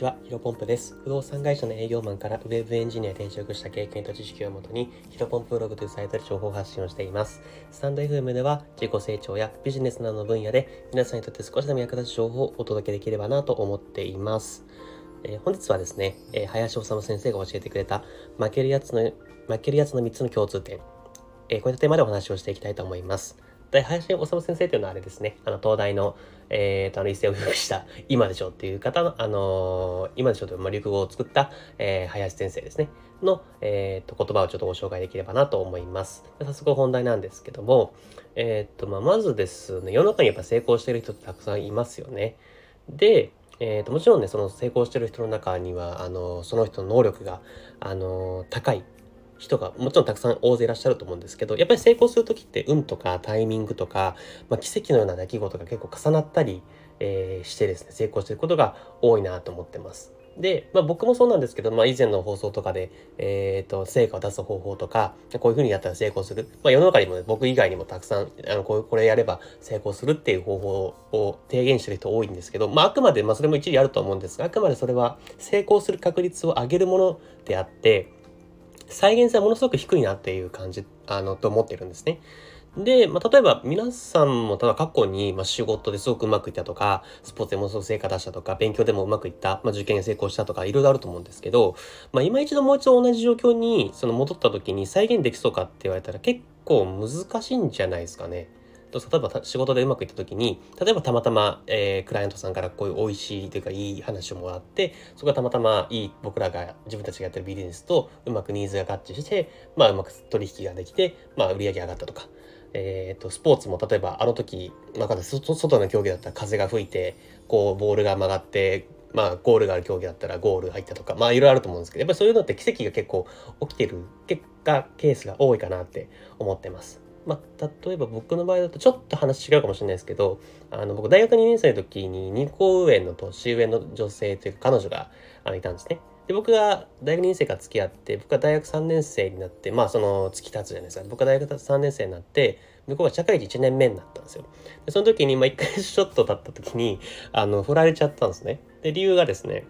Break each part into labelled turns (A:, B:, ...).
A: ちは、ヒロポンプです。不動産会社の営業マンからウェブエンジニア転職した経験と知識をもとに、ヒロポンプブログというサイトで情報発信をしています。スタンド FM では、自己成長やビジネスなどの分野で、皆さんにとって少しでも役立つ情報をお届けできればなと思っています。えー、本日はですね、えー、林修先生が教えてくれた、負けるやつの、負けるやつの3つの共通点、えー、こういったテーマでお話をしていきたいと思います。で、林修先生というのはあれですね、あの、東大の、えっ、ー、と、あの、一世を風靡した今でしょうっていう方の、あの、今でしょという、まあ、流語を作った、えー、林先生ですね、の、えっ、と、言葉をちょっとご紹介できればなと思います。早速本題なんですけども、えっ、と、まあ、まずですね、世の中にやっぱ成功してる人ってたくさんいますよね。で、えーと、もちろんねその成功してる人の中にはあのその人の能力があの高い人がもちろんたくさん大勢いらっしゃると思うんですけどやっぱり成功する時って運とかタイミングとか、まあ、奇跡のような出来事が結構重なったり、えー、してですね成功してることが多いなと思ってます。で、まあ、僕もそうなんですけど、まあ、以前の放送とかで、え、ー、と、成果を出す方法とか、こういうふうにやったら成功する。まあ、世の中にも、ね、僕以外にもたくさん、あの、こうこれやれば成功するっていう方法を提言してる人多いんですけど、まあ、あくまで、まあ、それも一理あると思うんですが、あくまでそれは成功する確率を上げるものであって、再現性はものすごく低いなっていう感じ、あの、と思ってるんですね。で、まあ、例えば皆さんもただ過去に、まあ、仕事ですごくうまくいったとか、スポーツでものすごく成果出したとか、勉強でもうまくいった、まあ、受験に成功したとか、いろいろあると思うんですけど、まあ、今一度もう一度同じ状況にその戻った時に再現できそうかって言われたら結構難しいんじゃないですかね。例えば仕事でうまくいった時に例えばたまたま、えー、クライアントさんからこういう美味しいというかいい話をもらってそこがたまたまいい僕らが自分たちがやってるビジネスとうまくニーズが合致して、まあ、うまく取引ができて、まあ、売り上げ上がったとか。えーと、スポーツも例えばあの時、まあ、外の競技だったら風が吹いてこうボールが曲がってまあ、ゴールがある競技だったらゴール入ったとか、まあ、いろいろあると思うんですけど、やっぱりそういうのって奇跡が結構起きてる結果、ケースが多いかなって思ってます。まあ、例えば僕の場合だとちょっと話違うかもしれないですけどあの僕大学2年生の時に2個上の年上の女性というか彼女があいたんですね。で僕が大学2年生から付き合って僕が大学3年生になってまあその月経つじゃないですか僕が大学3年生になって向こうが社会人1年目になったんですよ。でその時にまあ1回ショット経った時にあの振られちゃったんですね。で理由がですね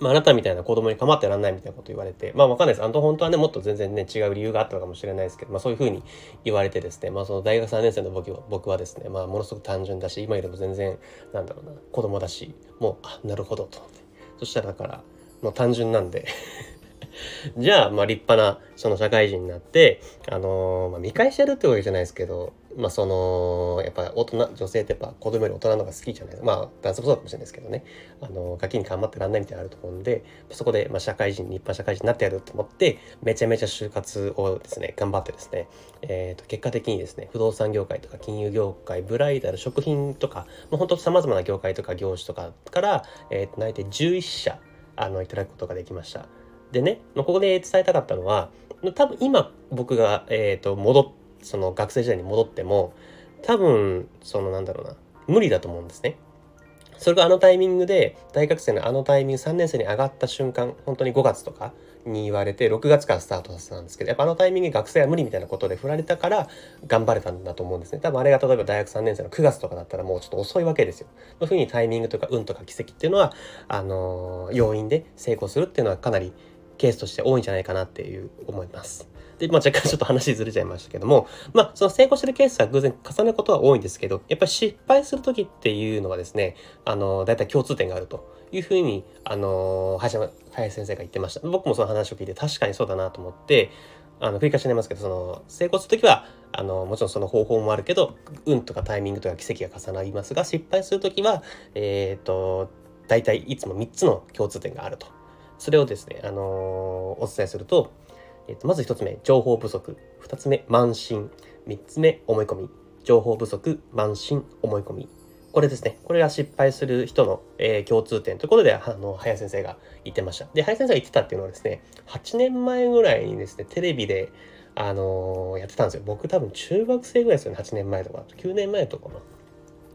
A: まあ、あなたみたいな子供に構ってらんないみたいなこと言われて、まあわかんないです。あの、本当はね、もっと全然ね、違う理由があったのかもしれないですけど、まあそういうふうに言われてですね、まあその大学3年生の僕は僕はですね、まあものすごく単純だし、今よりも全然、なんだろうな、子供だし、もう、あ、なるほど、と思って。そしたらだから、もう単純なんで じゃあ、まあ立派な、その社会人になって、あのー、まあ見返してるってわけじゃないですけど、まあその、やっぱ大人、女性ってやっぱ子供より大人の方が好きじゃないですか。まあ男性もそうかもしれないですけどね。あのー、ガキに頑張ってらんないみたいなのあると思うんで、そこで、まあ社会人、立派社会人になってやると思って、めちゃめちゃ就活をですね、頑張ってですね、えっ、ー、と、結果的にですね、不動産業界とか金融業界、ブライダル、食品とか、もう本当様々な業界とか業種とかから、えっ、と、内定11社、あの、いただくことができました。でね、ここで伝えたかったのは、多分今僕が、えっ、ー、と、戻っ、その学生時代に戻っても、多分、そのなんだろうな、無理だと思うんですね。それがあのタイミングで、大学生のあのタイミング、3年生に上がった瞬間、本当に5月とかに言われて、6月からスタートさせたんですけど、やっぱあのタイミング学生は無理みたいなことで振られたから頑張れたんだと思うんですね。多分あれが例えば大学3年生の9月とかだったらもうちょっと遅いわけですよ。そういうふうにタイミングとか運とか奇跡っていうのは、あのー、要因で成功するっていうのはかなりケースとして多いんじゃないかなっていう思います。で、まあ、若干ちょっと話ずれちゃいましたけども、まあ、その成功してるケースは偶然重ねることは多いんですけど、やっぱり失敗する時っていうのはですね、あの、大体共通点があるというふうに、あの、林先生が言ってました。僕もその話を聞いて確かにそうだなと思って、あの、繰り返しになりますけど、その、成功するときは、あの、もちろんその方法もあるけど、運とかタイミングとか奇跡が重なりますが、失敗するときは、えっ、ー、と、大体いつも3つの共通点があると。それをですね、あのー、お伝えすると、えー、とまず1つ目、情報不足。2つ目、慢心。3つ目、思い込み。情報不足、慢心、思い込み。これですね。これが失敗する人の、えー、共通点ということで、あの、林先生が言ってました。で、林先生が言ってたっていうのはですね、8年前ぐらいにですね、テレビで、あのー、やってたんですよ。僕多分中学生ぐらいですよね。8年前とか。9年前とかな。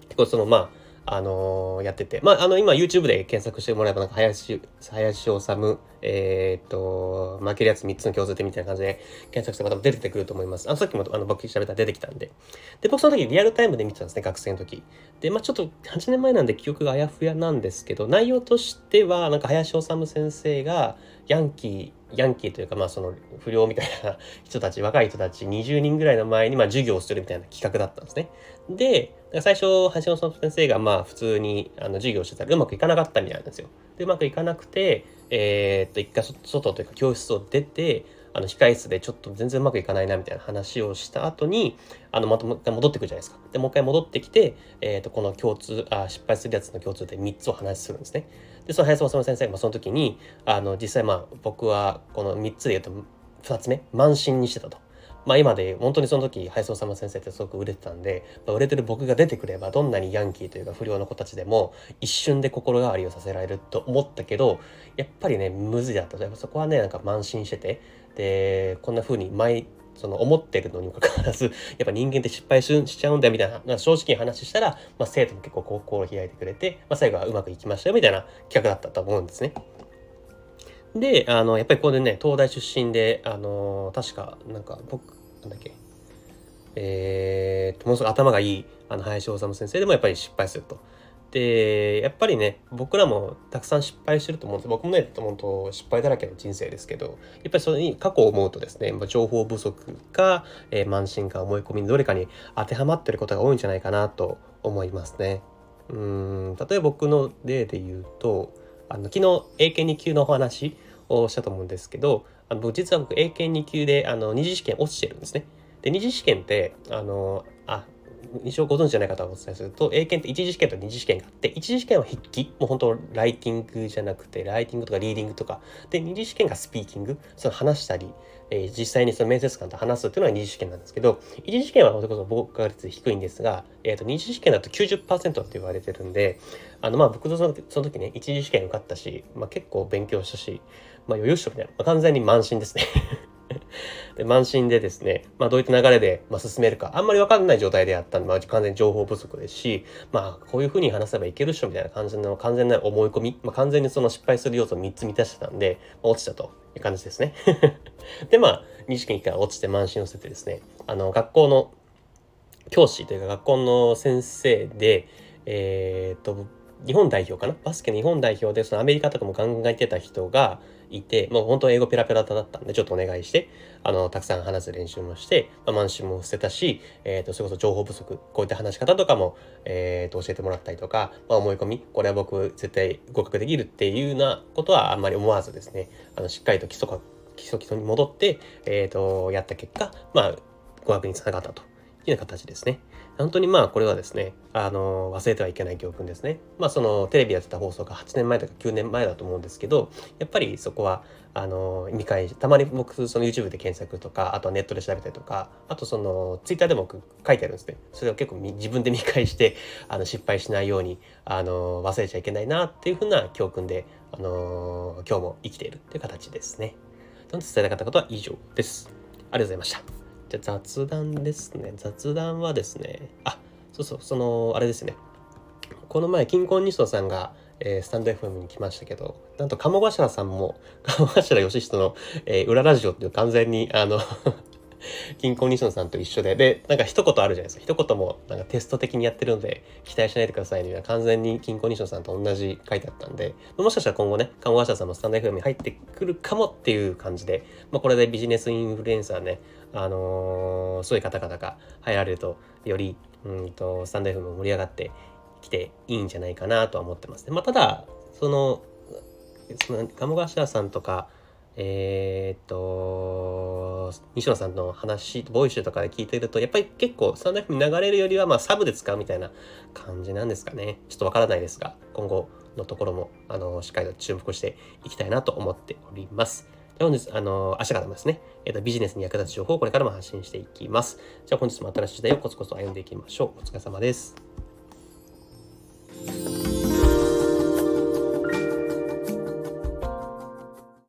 A: 結構その、まあ、あのー、やってて、まあ、あの、今 YouTube で検索してもらえば、なんか、林、林修、えー、っと、負けるやつ3つの共通点みたいな感じで検索しても出てくると思います。あの、さっきもあの僕調べたら出てきたんで。で、僕その時リアルタイムで見てたんですね、学生の時。で、まあちょっと8年前なんで記憶があやふやなんですけど、内容としては、なんか林修先生が、ヤンキー、ヤンキーというか、まあその不良みたいな人たち、若い人たち20人ぐらいの前に、まあ授業をするみたいな企画だったんですね。で、最初、橋本先生がまあ普通にあの授業してたらうまくいかなかったみたいなんですよ。で、うまくいかなくて、えー、っと、一回外というか教室を出て、あの控室でちょっと全然うまくいかないなみたいな話をした後に、あの、またもう一回戻ってくるじゃないですか。で、もう一回戻ってきて、えっ、と、この共通、あ、失敗するやつの共通で3つお話するんですね。で、その林先生がその時に、あの、実際まあ僕はこの3つで言うと2つ目、慢心にしてたと。まあ今で本当にその時林修先生ってすごく売れてたんで、まあ、売れてる僕が出てくればどんなにヤンキーというか不良の子たちでも一瞬で心変わりをさせられると思ったけどやっぱりねむずいだったやっぱそこはねなんか慢心しててでこんな風に前その思ってるのにもかかわらず やっぱ人間って失敗しちゃうんだよみたいな正直に話したら、まあ、生徒も結構心を開いてくれて、まあ、最後はうまくいきましたよみたいな企画だったと思うんですね。で、あの、やっぱりここでね、東大出身で、あの、確か、なんか、僕、なんだっけ、えー、ものすごく頭がいい、あの、林修先生でもやっぱり失敗すると。で、やっぱりね、僕らもたくさん失敗してると思うんです。僕もね、本当失敗だらけの人生ですけど、やっぱりそれに過去を思うとですね、まあ、情報不足か、えー、慢心か思い込みどれかに当てはまってることが多いんじゃないかなと思いますね。うん、例えば僕の例で言うと、あの昨日英検2級のお話をしたと思うんですけど、あの実は僕英検2級であの二次試験落ちてるんですね。で、二次試験って、あの、あ、一応ご存知じゃない方はお伝えすると、英検って一次試験と二次試験があって、一次試験は筆記、もう本当ライティングじゃなくて、ライティングとかリーディングとか、で、二次試験がスピーキング、その話したり、え、実際にその面接官と話すっていうのが二次試験なんですけど、一次試験はそれこそ合格率低いんですが、えっ、ー、と、二次試験だと90%って言われてるんで、あの、まあ僕とそのその時ね、一次試験受かったし、まあ結構勉強したし、まあ余裕しとみたいな、まあ、完全に満身ですね。で、慢心でですね、まあどういった流れで、まあ、進めるか、あんまりわかんない状態であったんで、まあ完全に情報不足ですし、まあこういうふうに話せばいけるっしょみたいな感じの完全な思い込み、まあ完全にその失敗する要素を3つ満たしてたんで、まあ、落ちたという感じですね。で、まあ、二次元から落ちて慢心を捨ててですね、あの、学校の教師というか学校の先生で、えー、っと、日本代表かな？バスケの日本代表でそのアメリカとかも考えてた人がいて、もう本当英語ペラペラだったんで、ちょっとお願いして、あの、たくさん話す練習もして、まあ、満州も捨てたし、えっ、ー、と、それこそ情報不足、こういった話し方とかも、えっ、ー、と、教えてもらったりとか、まあ、思い込み、これは僕絶対合格できるっていうようなことはあんまり思わずですね、あの、しっかりと基礎か基礎基礎に戻って、えっ、ー、と、やった結果、まあ、合格につながったと。いうよう形ですね。本当にまあこれはですね、あの、忘れてはいけない教訓ですね。まあそのテレビやってた放送が8年前とか9年前だと思うんですけど、やっぱりそこは、あの、見返し、たまに僕その YouTube で検索とか、あとはネットで調べたりとか、あとその Twitter でも書いてあるんですね。それを結構自分で見返して、あの、失敗しないように、あの、忘れちゃいけないなっていうふうな教訓で、あの、今日も生きているっていう形ですね。伝えたかったことは以上です。ありがとうございました。じゃ雑談ですね。雑談はですね、あ、そうそう、その、あれですね。この前、金婚ニストさんが、えー、スタンド FM に来ましたけど、なんと鴨頭さんも、鴨頭義人の、えー、裏ラジオっていう完全に、あの金婚ニションさんと一緒で、で、なんか一言あるじゃないですか。一言もなんかテスト的にやってるので、期待しないでくださいには完全に金婚ニションさんと同じ書いてあったんで、もしかしたら今後ね、鴨頭さんもスタンダド FM に入ってくるかもっていう感じで、まあこれでビジネスインフルエンサーね、あのー、そういう方々が入られると、より、うんと、スタンダド FM も盛り上がってきていいんじゃないかなとは思ってますね。まあ、ただ、その、その鴨頭さんとか、えー、っと、西野さんの話、ボイシュとかで聞いてると、やっぱり結構スタンド FM に流れるよりは、まあサブで使うみたいな感じなんですかね。ちょっとわからないですが、今後のところも、あの、しっかりと注目していきたいなと思っております。じゃあ本日、あの、明日からもですね、えっ、と、ビジネスに役立つ情報をこれからも発信していきます。じゃあ本日も新しい時代をコツコツ歩んでいきましょう。お疲れ様です。